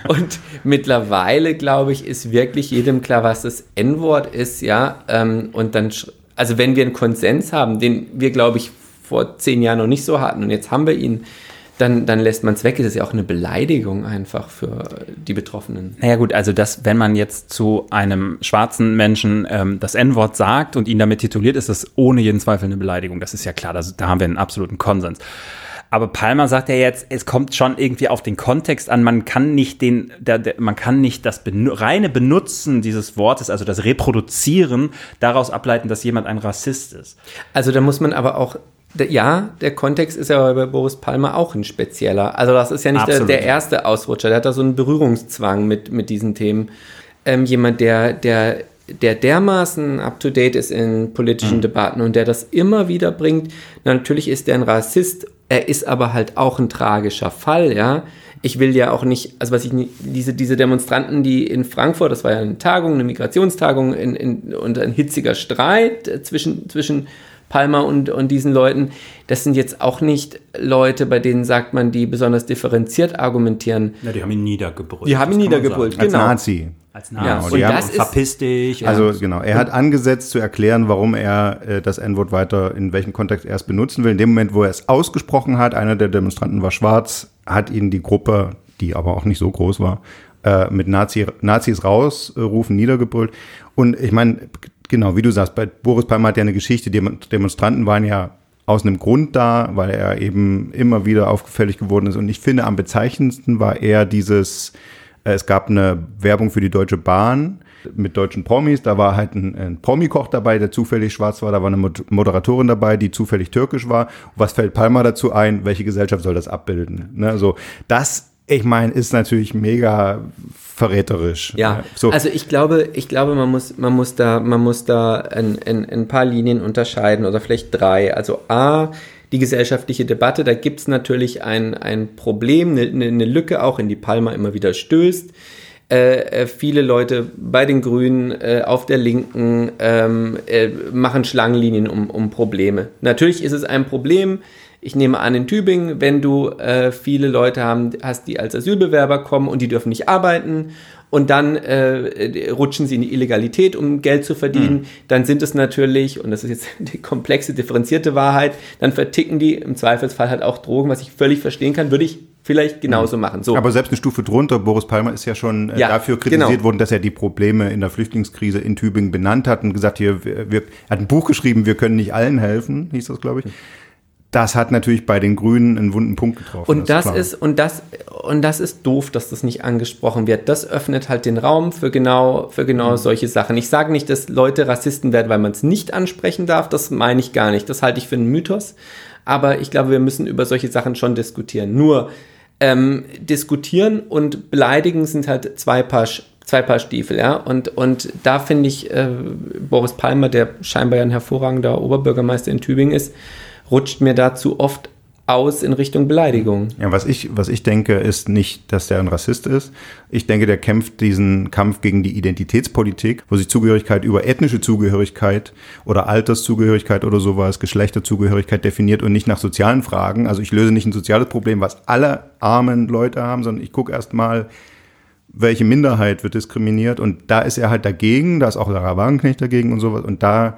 Und mittlerweile, glaube ich, ist wirklich jedem klar, was das N-Wort ist, ja. Ähm, und dann, also wenn wir einen Konsens haben, den wir, glaube ich, vor zehn Jahren noch nicht so hatten und jetzt haben wir ihn, dann, dann lässt man es weg. Es ist ja auch eine Beleidigung einfach für die Betroffenen. Naja gut, also das, wenn man jetzt zu einem schwarzen Menschen ähm, das N-Wort sagt und ihn damit tituliert, ist das ohne jeden Zweifel eine Beleidigung. Das ist ja klar, das, da haben wir einen absoluten Konsens. Aber Palmer sagt ja jetzt, es kommt schon irgendwie auf den Kontext an. Man kann nicht den, der, der, man kann nicht das benu reine Benutzen dieses Wortes, also das Reproduzieren, daraus ableiten, dass jemand ein Rassist ist. Also da muss man aber auch, ja, der Kontext ist ja bei Boris Palmer auch ein spezieller. Also das ist ja nicht der, der erste Ausrutscher, der hat da so einen Berührungszwang mit, mit diesen Themen. Ähm, jemand, der, der, der dermaßen up-to-date ist in politischen Debatten und der das immer wieder bringt, natürlich ist der ein Rassist, er ist aber halt auch ein tragischer Fall, ja. Ich will ja auch nicht, also was ich nie- diese, diese Demonstranten, die in Frankfurt, das war ja eine Tagung, eine Migrationstagung in, in, und ein hitziger Streit zwischen, zwischen Palmer und, und diesen Leuten, das sind jetzt auch nicht Leute, bei denen sagt man, die besonders differenziert argumentieren. Ja, die haben ihn niedergebrüllt. Die haben ihn niedergebrüllt, sagen. Als genau. Nazi. Als Ja, Nazi. und die haben- das ist, Verpiss dich. Also genau, er hat angesetzt zu erklären, warum er äh, das N-Wort weiter, in welchem Kontext er es benutzen will. In dem Moment, wo er es ausgesprochen hat, einer der Demonstranten war schwarz, hat ihn die Gruppe, die aber auch nicht so groß war, äh, mit Nazi, Nazis rausrufen, niedergebrüllt. Und ich meine, genau, wie du sagst, bei Boris Palmer hat ja eine Geschichte, die Demonstranten waren ja aus einem Grund da, weil er eben immer wieder aufgefällig geworden ist. Und ich finde, am bezeichnendsten war eher dieses, äh, es gab eine Werbung für die Deutsche Bahn mit deutschen Promis. Da war halt ein, ein Promikoch dabei, der zufällig schwarz war. Da war eine Mod- Moderatorin dabei, die zufällig türkisch war. Was fällt Palmer dazu ein? Welche Gesellschaft soll das abbilden? Ne, so, das, ich meine, ist natürlich mega verräterisch. Ja, so. also ich glaube, ich glaube, man muss, man muss da, man muss da ein, ein, ein paar Linien unterscheiden oder vielleicht drei. Also A, die gesellschaftliche Debatte, da gibt es natürlich ein, ein Problem, eine, eine Lücke auch, in die Palma immer wieder stößt. Äh, äh, viele Leute bei den Grünen, äh, auf der Linken ähm, äh, machen Schlangenlinien um, um Probleme. Natürlich ist es ein Problem. Ich nehme an, in Tübingen, wenn du äh, viele Leute haben, hast, die als Asylbewerber kommen und die dürfen nicht arbeiten und dann äh, rutschen sie in die Illegalität, um Geld zu verdienen, dann sind es natürlich, und das ist jetzt die komplexe, differenzierte Wahrheit, dann verticken die im Zweifelsfall halt auch Drogen, was ich völlig verstehen kann, würde ich vielleicht genauso machen. So. Aber selbst eine Stufe drunter, Boris Palmer ist ja schon äh, Ja, dafür kritisiert genau. worden, dass er die Probleme in der Flüchtlingskrise in Tübingen benannt hat und gesagt, hier, wir, wir, er hat ein Buch geschrieben, wir können nicht allen helfen, hieß das, glaube ich. Das hat natürlich bei den Grünen einen wunden Punkt getroffen. Und das ist, und das, und das ist doof, dass das nicht angesprochen wird. Das öffnet halt den Raum für genau, für genau solche Sachen. Ich sage nicht, dass Leute Rassisten werden, weil man es nicht ansprechen darf. Das meine ich gar nicht. Das halte ich für einen Mythos. Aber ich glaube, wir müssen über solche Sachen schon diskutieren. Nur ähm, diskutieren und beleidigen sind halt zwei Paar, zwei Paar Stiefel, ja. Und, und da finde ich, äh, Boris Palmer, der scheinbar ja ein hervorragender Oberbürgermeister in Tübingen ist, rutscht mir dazu oft aus in Richtung Beleidigung. Ja, was ich, was ich denke, ist nicht, dass der ein Rassist ist. Ich denke, der kämpft diesen Kampf gegen die Identitätspolitik, wo sich Zugehörigkeit über ethnische Zugehörigkeit oder Alterszugehörigkeit oder sowas, Geschlechterzugehörigkeit definiert und nicht nach sozialen Fragen. Also ich löse nicht ein soziales Problem, was alle armen Leute haben, sondern ich gucke erst mal, welche Minderheit wird diskriminiert und da ist er halt dagegen, da ist auch Sarah Wagenknecht dagegen und sowas und da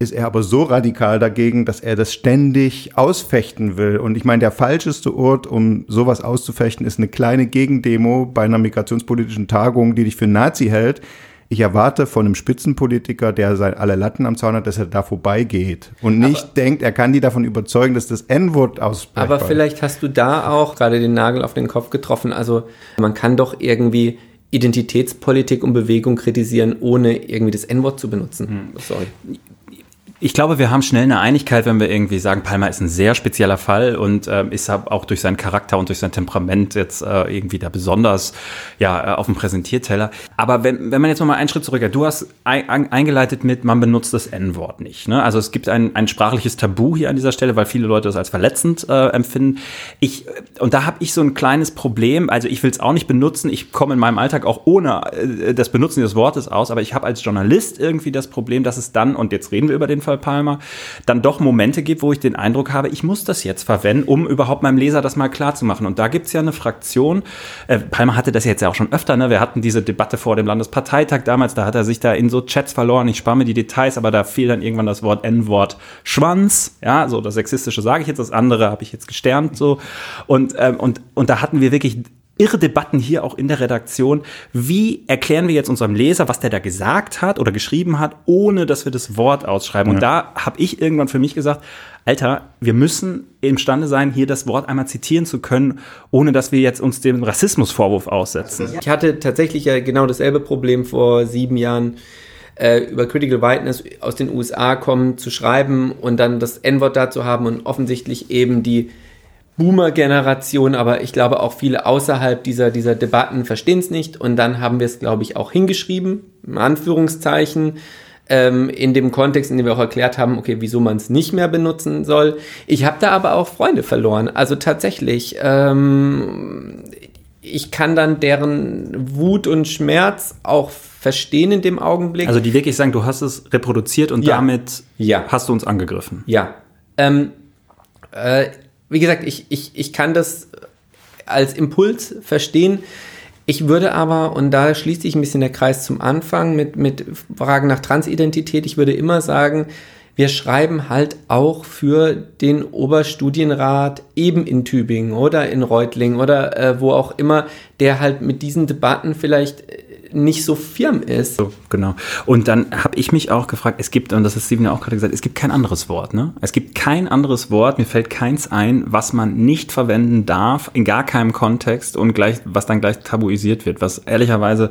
ist er aber so radikal dagegen, dass er das ständig ausfechten will. Und ich meine, der falscheste Ort, um sowas auszufechten, ist eine kleine Gegendemo bei einer migrationspolitischen Tagung, die dich für Nazi hält. Ich erwarte von einem Spitzenpolitiker, der alle Latten am Zaun hat, dass er da vorbeigeht und nicht aber, denkt, er kann die davon überzeugen, dass das N-Wort ausspricht. Aber vielleicht hast du da auch gerade den Nagel auf den Kopf getroffen. Also man kann doch irgendwie Identitätspolitik und Bewegung kritisieren, ohne irgendwie das N-Wort zu benutzen. Hm. Sorry ich glaube, wir haben schnell eine Einigkeit, wenn wir irgendwie sagen, Palmer ist ein sehr spezieller Fall und äh, ist auch durch seinen Charakter und durch sein Temperament jetzt äh, irgendwie da besonders ja äh, auf dem Präsentierteller. Aber wenn, wenn man jetzt noch mal einen Schritt zurück, du hast ein, eingeleitet mit, man benutzt das N-Wort nicht. Ne? Also es gibt ein, ein sprachliches Tabu hier an dieser Stelle, weil viele Leute das als verletzend äh, empfinden. Ich und da habe ich so ein kleines Problem. Also ich will es auch nicht benutzen. Ich komme in meinem Alltag auch ohne äh, das Benutzen des Wortes aus, aber ich habe als Journalist irgendwie das Problem, dass es dann und jetzt reden wir über den Fall Palmer, dann doch Momente gibt, wo ich den Eindruck habe, ich muss das jetzt verwenden, um überhaupt meinem Leser das mal klar. Und da gibt es ja eine Fraktion, äh, Palmer hatte das jetzt ja auch schon öfter, ne? wir hatten diese Debatte vor dem Landesparteitag damals, da hat er sich da in so Chats verloren, ich spare mir die Details, aber da fiel dann irgendwann das Wort N-Wort Schwanz, ja, so das Sexistische sage ich jetzt, das andere habe ich jetzt gesternt so. Und, ähm, und, und da hatten wir wirklich irre Debatten hier auch in der Redaktion. Wie erklären wir jetzt unserem Leser, was der da gesagt hat oder geschrieben hat, ohne dass wir das Wort ausschreiben? Ja. Und da habe ich irgendwann für mich gesagt, Alter, wir müssen imstande sein, hier das Wort einmal zitieren zu können, ohne dass wir jetzt uns dem Rassismusvorwurf aussetzen. Ich hatte tatsächlich ja genau dasselbe Problem vor sieben Jahren äh, über Critical Whiteness aus den USA kommen, zu schreiben und dann das N-Wort dazu haben und offensichtlich eben die Boomer-Generation, aber ich glaube auch viele außerhalb dieser, dieser Debatten verstehen es nicht. Und dann haben wir es, glaube ich, auch hingeschrieben, in Anführungszeichen, ähm, in dem Kontext, in dem wir auch erklärt haben, okay, wieso man es nicht mehr benutzen soll. Ich habe da aber auch Freunde verloren. Also tatsächlich, ähm, ich kann dann deren Wut und Schmerz auch verstehen in dem Augenblick. Also die wirklich sagen, du hast es reproduziert und ja. damit ja. hast du uns angegriffen. Ja. Ähm, äh, wie gesagt, ich, ich, ich kann das als Impuls verstehen. Ich würde aber, und da schließt sich ein bisschen der Kreis zum Anfang mit, mit Fragen nach Transidentität, ich würde immer sagen, wir schreiben halt auch für den Oberstudienrat eben in Tübingen oder in Reutlingen oder äh, wo auch immer, der halt mit diesen Debatten vielleicht nicht so firm ist. So, genau. Und dann habe ich mich auch gefragt, es gibt, und das ist Steven ja auch gerade gesagt, es gibt kein anderes Wort. Ne? Es gibt kein anderes Wort, mir fällt keins ein, was man nicht verwenden darf, in gar keinem Kontext und gleich, was dann gleich tabuisiert wird, was ehrlicherweise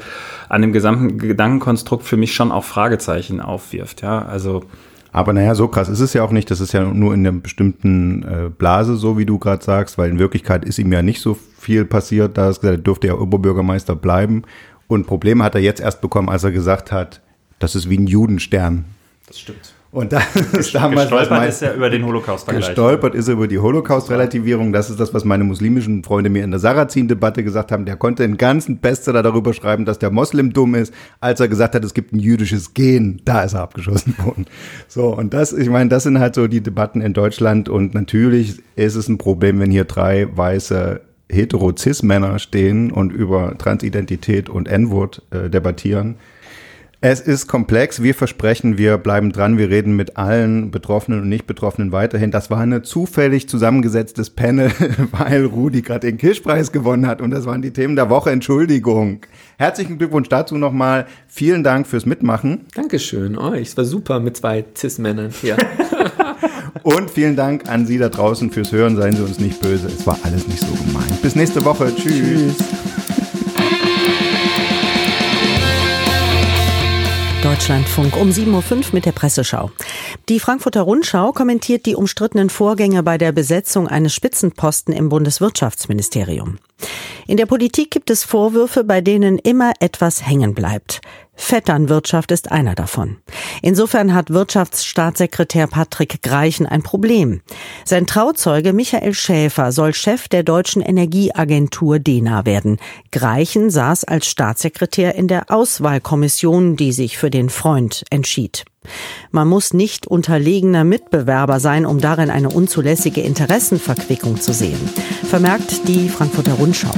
an dem gesamten Gedankenkonstrukt für mich schon auch Fragezeichen aufwirft. Ja, also. Aber naja, so krass ist es ja auch nicht. Das ist ja nur in einer bestimmten äh, Blase, so wie du gerade sagst, weil in Wirklichkeit ist ihm ja nicht so viel passiert. Da ist gesagt, er dürfte ja Oberbürgermeister bleiben. Und Probleme hat er jetzt erst bekommen, als er gesagt hat, das ist wie ein Judenstern. Das stimmt. Und das ist damals. Gestolpert ist er über den holocaust Gestolpert ist er über die Holocaust-Relativierung. Das ist das, was meine muslimischen Freunde mir in der Sarrazin-Debatte gesagt haben. Der konnte einen ganzen Bestseller darüber schreiben, dass der Moslem dumm ist, als er gesagt hat, es gibt ein jüdisches Gen. Da ist er abgeschossen worden. So, und das, ich meine, das sind halt so die Debatten in Deutschland. Und natürlich ist es ein Problem, wenn hier drei weiße hetero-cis-Männer stehen und über Transidentität und N-Wort äh, debattieren. Es ist komplex. Wir versprechen, wir bleiben dran. Wir reden mit allen Betroffenen und Nicht-Betroffenen weiterhin. Das war ein zufällig zusammengesetztes Panel, weil Rudi gerade den Kirschpreis gewonnen hat. Und das waren die Themen der Woche. Entschuldigung. Herzlichen Glückwunsch dazu nochmal. Vielen Dank fürs Mitmachen. Dankeschön euch. Es war super mit zwei Cis-Männern hier. Und vielen Dank an Sie da draußen fürs Hören. Seien Sie uns nicht böse. Es war alles nicht so gemein. Bis nächste Woche. Tschüss. Tschüss. Deutschlandfunk um 7.05 Uhr mit der Presseschau. Die Frankfurter Rundschau kommentiert die umstrittenen Vorgänge bei der Besetzung eines Spitzenposten im Bundeswirtschaftsministerium. In der Politik gibt es Vorwürfe, bei denen immer etwas hängen bleibt. Vetternwirtschaft ist einer davon. Insofern hat Wirtschaftsstaatssekretär Patrick Greichen ein Problem. Sein Trauzeuge Michael Schäfer soll Chef der deutschen Energieagentur DENA werden. Greichen saß als Staatssekretär in der Auswahlkommission, die sich für den Freund entschied. Man muss nicht unterlegener Mitbewerber sein, um darin eine unzulässige Interessenverquickung zu sehen, vermerkt die Frankfurter Rundschau.